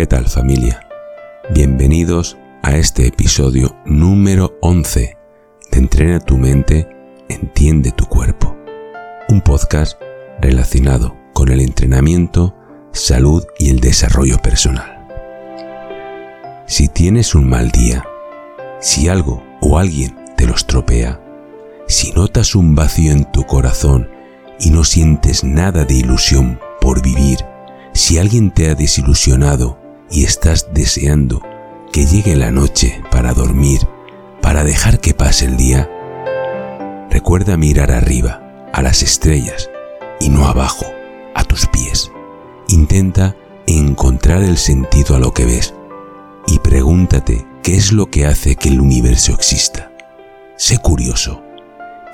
¿Qué tal familia? Bienvenidos a este episodio número 11 de Entrena tu mente, entiende tu cuerpo. Un podcast relacionado con el entrenamiento, salud y el desarrollo personal. Si tienes un mal día, si algo o alguien te lo estropea, si notas un vacío en tu corazón y no sientes nada de ilusión por vivir, si alguien te ha desilusionado y estás deseando que llegue la noche para dormir, para dejar que pase el día, recuerda mirar arriba, a las estrellas, y no abajo, a tus pies. Intenta encontrar el sentido a lo que ves y pregúntate qué es lo que hace que el universo exista. Sé curioso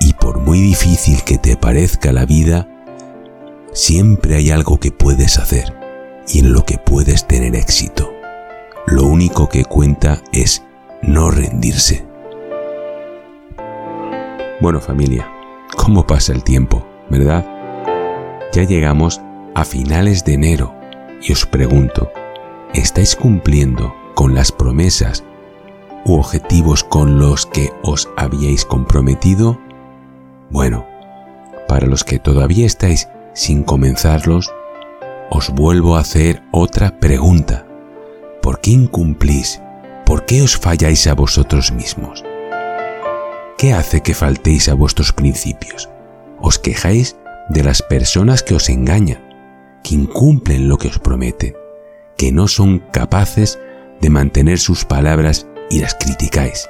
y por muy difícil que te parezca la vida, siempre hay algo que puedes hacer y en lo que puedes tener éxito. Lo único que cuenta es no rendirse. Bueno familia, ¿cómo pasa el tiempo, verdad? Ya llegamos a finales de enero y os pregunto, ¿estáis cumpliendo con las promesas u objetivos con los que os habíais comprometido? Bueno, para los que todavía estáis sin comenzarlos, os vuelvo a hacer otra pregunta. ¿Por qué incumplís? ¿Por qué os falláis a vosotros mismos? ¿Qué hace que faltéis a vuestros principios? ¿Os quejáis de las personas que os engañan, que incumplen lo que os prometen, que no son capaces de mantener sus palabras y las criticáis?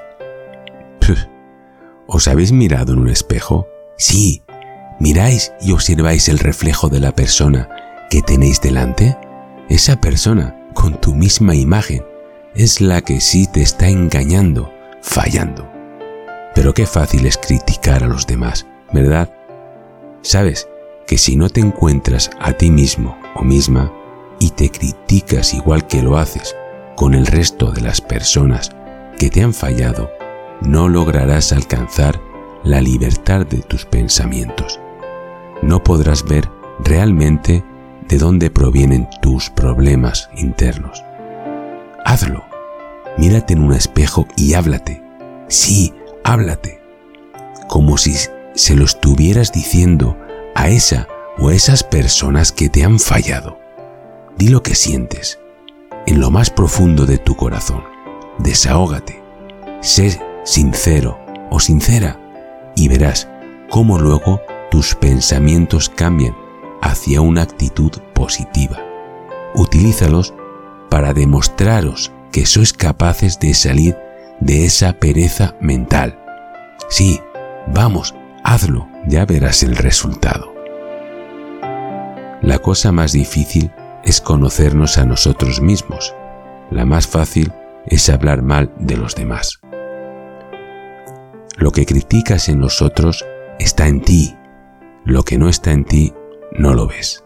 ¿Os habéis mirado en un espejo? Sí, miráis y observáis el reflejo de la persona que tenéis delante, esa persona con tu misma imagen es la que sí te está engañando, fallando. Pero qué fácil es criticar a los demás, ¿verdad? Sabes que si no te encuentras a ti mismo o misma y te criticas igual que lo haces con el resto de las personas que te han fallado, no lograrás alcanzar la libertad de tus pensamientos. No podrás ver realmente de dónde provienen tus problemas internos. Hazlo. Mírate en un espejo y háblate. Sí, háblate. Como si se lo estuvieras diciendo a esa o a esas personas que te han fallado. Di lo que sientes, en lo más profundo de tu corazón. Desahógate. Sé sincero o sincera y verás cómo luego tus pensamientos cambian hacia una actitud positiva. Utilízalos para demostraros que sois capaces de salir de esa pereza mental. Sí, vamos, hazlo, ya verás el resultado. La cosa más difícil es conocernos a nosotros mismos. La más fácil es hablar mal de los demás. Lo que criticas en nosotros está en ti. Lo que no está en ti no lo ves.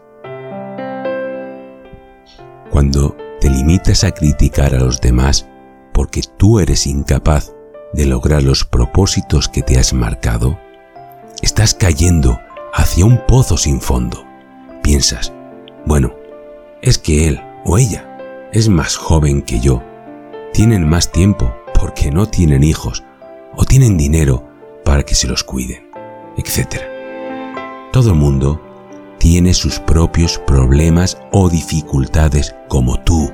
Cuando te limitas a criticar a los demás porque tú eres incapaz de lograr los propósitos que te has marcado, estás cayendo hacia un pozo sin fondo. Piensas, bueno, es que él o ella es más joven que yo, tienen más tiempo porque no tienen hijos o tienen dinero para que se los cuiden, etc. Todo el mundo tiene sus propios problemas o dificultades como tú,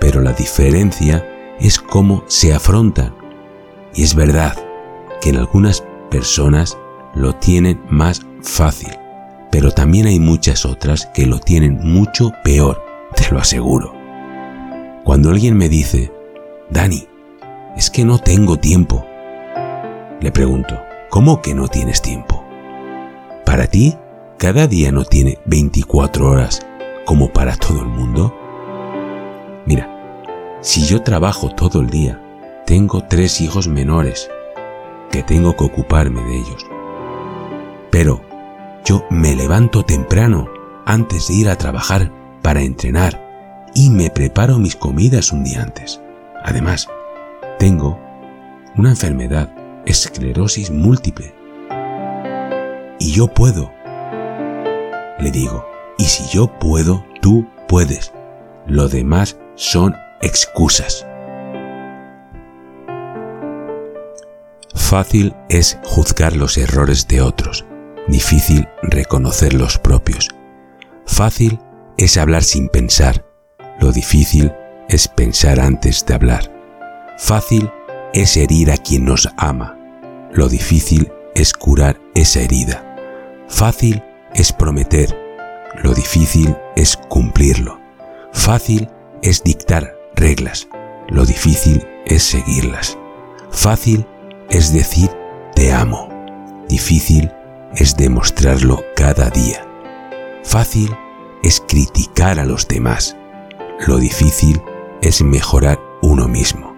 pero la diferencia es cómo se afrontan. Y es verdad que en algunas personas lo tienen más fácil, pero también hay muchas otras que lo tienen mucho peor, te lo aseguro. Cuando alguien me dice, Dani, es que no tengo tiempo, le pregunto, ¿cómo que no tienes tiempo? Para ti, cada día no tiene 24 horas como para todo el mundo? Mira, si yo trabajo todo el día, tengo tres hijos menores que tengo que ocuparme de ellos. Pero yo me levanto temprano antes de ir a trabajar para entrenar y me preparo mis comidas un día antes. Además, tengo una enfermedad, esclerosis múltiple. Y yo puedo le digo, y si yo puedo, tú puedes. Lo demás son excusas. Fácil es juzgar los errores de otros, difícil reconocer los propios. Fácil es hablar sin pensar, lo difícil es pensar antes de hablar. Fácil es herir a quien nos ama, lo difícil es curar esa herida. Fácil es prometer, lo difícil es cumplirlo. Fácil es dictar reglas, lo difícil es seguirlas. Fácil es decir te amo, difícil es demostrarlo cada día. Fácil es criticar a los demás, lo difícil es mejorar uno mismo.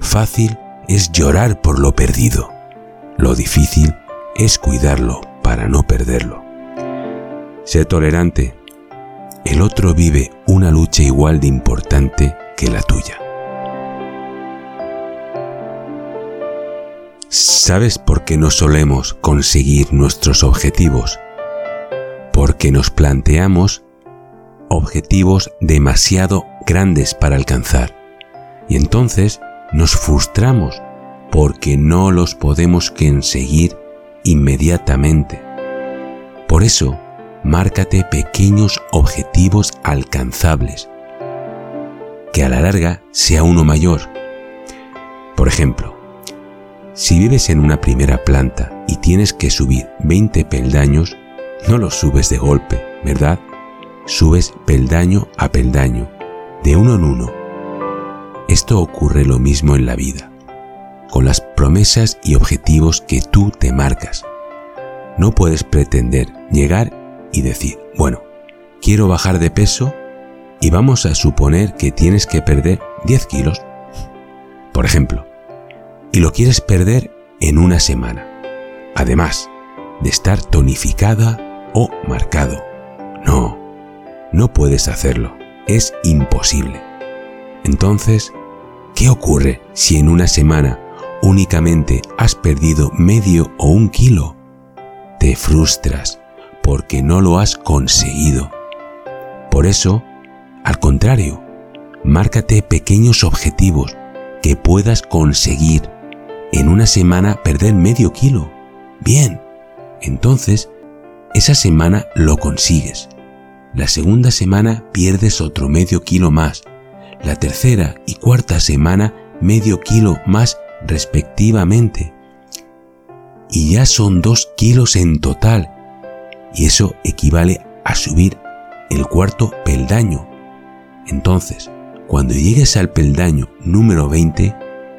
Fácil es llorar por lo perdido, lo difícil es cuidarlo para no perderlo. Sé tolerante. El otro vive una lucha igual de importante que la tuya. ¿Sabes por qué no solemos conseguir nuestros objetivos? Porque nos planteamos objetivos demasiado grandes para alcanzar y entonces nos frustramos porque no los podemos conseguir inmediatamente. Por eso, márcate pequeños objetivos alcanzables, que a la larga sea uno mayor. Por ejemplo, si vives en una primera planta y tienes que subir 20 peldaños, no los subes de golpe, ¿verdad? Subes peldaño a peldaño, de uno en uno. Esto ocurre lo mismo en la vida, con las promesas y objetivos que tú te marcas. No puedes pretender llegar y decir, bueno, quiero bajar de peso y vamos a suponer que tienes que perder 10 kilos, por ejemplo, y lo quieres perder en una semana, además de estar tonificada o marcado. No, no puedes hacerlo, es imposible. Entonces, ¿qué ocurre si en una semana únicamente has perdido medio o un kilo? Te frustras, porque no lo has conseguido. Por eso, al contrario, márcate pequeños objetivos que puedas conseguir. En una semana perder medio kilo. Bien, entonces esa semana lo consigues. La segunda semana pierdes otro medio kilo más. La tercera y cuarta semana medio kilo más respectivamente. Y ya son dos kilos en total y eso equivale a subir el cuarto peldaño. Entonces, cuando llegues al peldaño número 20,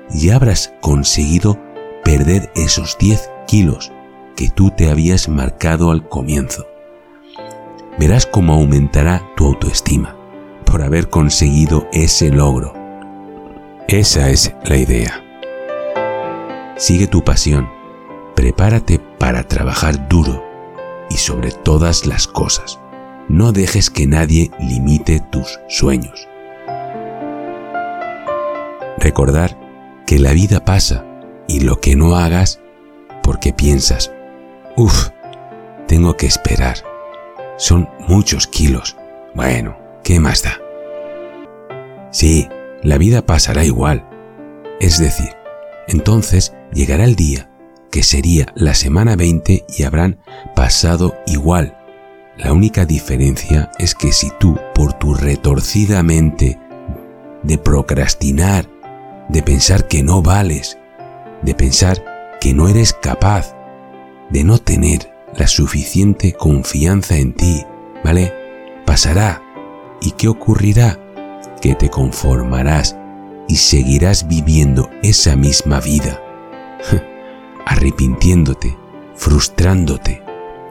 ya habrás conseguido perder esos 10 kilos que tú te habías marcado al comienzo. Verás cómo aumentará tu autoestima por haber conseguido ese logro. Esa es la idea. Sigue tu pasión, prepárate para trabajar duro y sobre todas las cosas. No dejes que nadie limite tus sueños. Recordar que la vida pasa y lo que no hagas porque piensas, uff, tengo que esperar. Son muchos kilos. Bueno, ¿qué más da? Sí, la vida pasará igual. Es decir, entonces llegará el día que sería la semana 20 y habrán pasado igual. La única diferencia es que si tú, por tu retorcida mente de procrastinar, de pensar que no vales, de pensar que no eres capaz, de no tener la suficiente confianza en ti, ¿vale? Pasará. ¿Y qué ocurrirá? Que te conformarás y seguirás viviendo esa misma vida arrepintiéndote, frustrándote,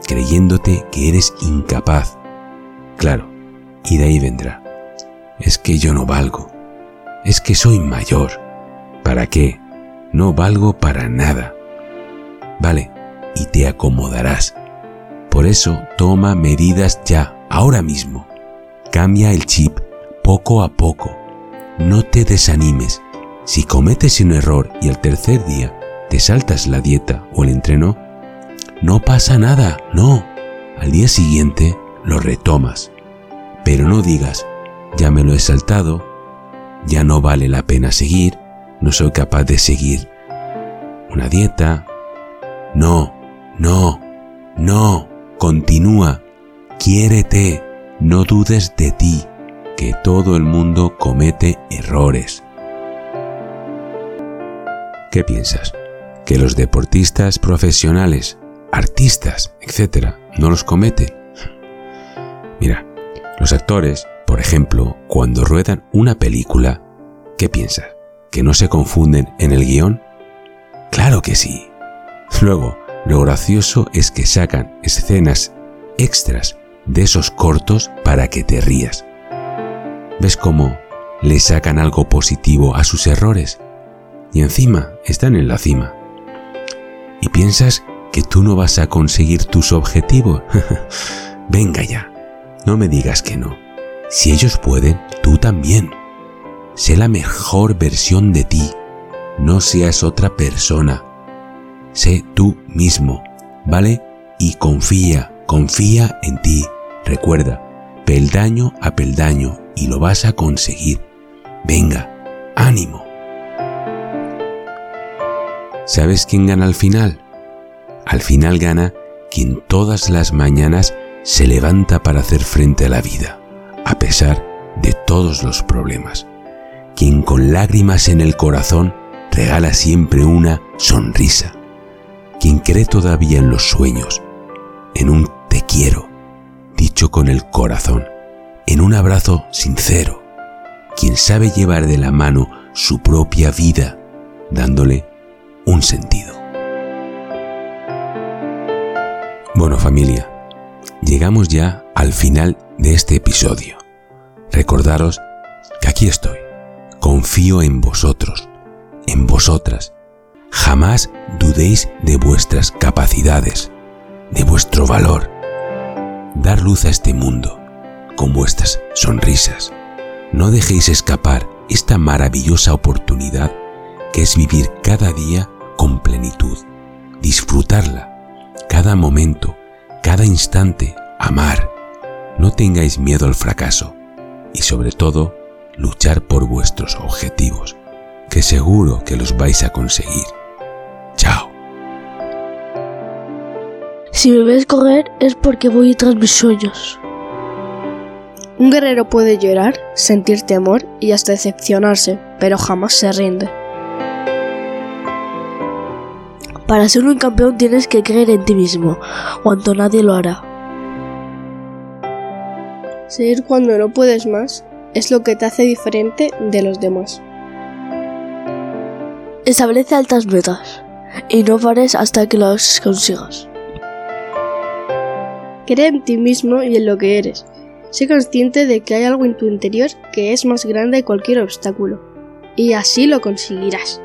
creyéndote que eres incapaz. Claro, y de ahí vendrá. Es que yo no valgo. Es que soy mayor. ¿Para qué? No valgo para nada. Vale, y te acomodarás. Por eso toma medidas ya, ahora mismo. Cambia el chip poco a poco. No te desanimes. Si cometes un error y el tercer día te saltas la dieta o el entreno, no pasa nada, no. Al día siguiente lo retomas. Pero no digas, ya me lo he saltado, ya no vale la pena seguir, no soy capaz de seguir una dieta. No, no, no, continúa, quiérete, no dudes de ti, que todo el mundo comete errores. ¿Qué piensas? ¿Que los deportistas profesionales, artistas, etcétera, no los cometen? Mira, los actores, por ejemplo, cuando ruedan una película, ¿qué piensas? ¿Que no se confunden en el guion? Claro que sí. Luego, lo gracioso es que sacan escenas extras de esos cortos para que te rías. ¿Ves cómo le sacan algo positivo a sus errores? Y encima están en la cima. ¿Y piensas que tú no vas a conseguir tus objetivos? Venga ya, no me digas que no. Si ellos pueden, tú también. Sé la mejor versión de ti. No seas otra persona. Sé tú mismo, ¿vale? Y confía, confía en ti. Recuerda, peldaño a peldaño y lo vas a conseguir. Venga, ánimo. ¿Sabes quién gana al final? Al final gana quien todas las mañanas se levanta para hacer frente a la vida, a pesar de todos los problemas. Quien con lágrimas en el corazón regala siempre una sonrisa. Quien cree todavía en los sueños, en un te quiero, dicho con el corazón, en un abrazo sincero. Quien sabe llevar de la mano su propia vida, dándole un sentido. Bueno familia, llegamos ya al final de este episodio. Recordaros que aquí estoy. Confío en vosotros, en vosotras. Jamás dudéis de vuestras capacidades, de vuestro valor. Dar luz a este mundo con vuestras sonrisas. No dejéis escapar esta maravillosa oportunidad que es vivir cada día con plenitud, disfrutarla, cada momento, cada instante, amar. No tengáis miedo al fracaso y sobre todo luchar por vuestros objetivos, que seguro que los vais a conseguir. Chao. Si me ves correr es porque voy tras mis sueños. Un guerrero puede llorar, sentir temor y hasta decepcionarse, pero jamás se rinde. Para ser un campeón tienes que creer en ti mismo, cuanto nadie lo hará. Seguir cuando no puedes más es lo que te hace diferente de los demás. Establece altas metas y no pares hasta que las consigas. Cree en ti mismo y en lo que eres. Sé consciente de que hay algo en tu interior que es más grande que cualquier obstáculo. Y así lo conseguirás.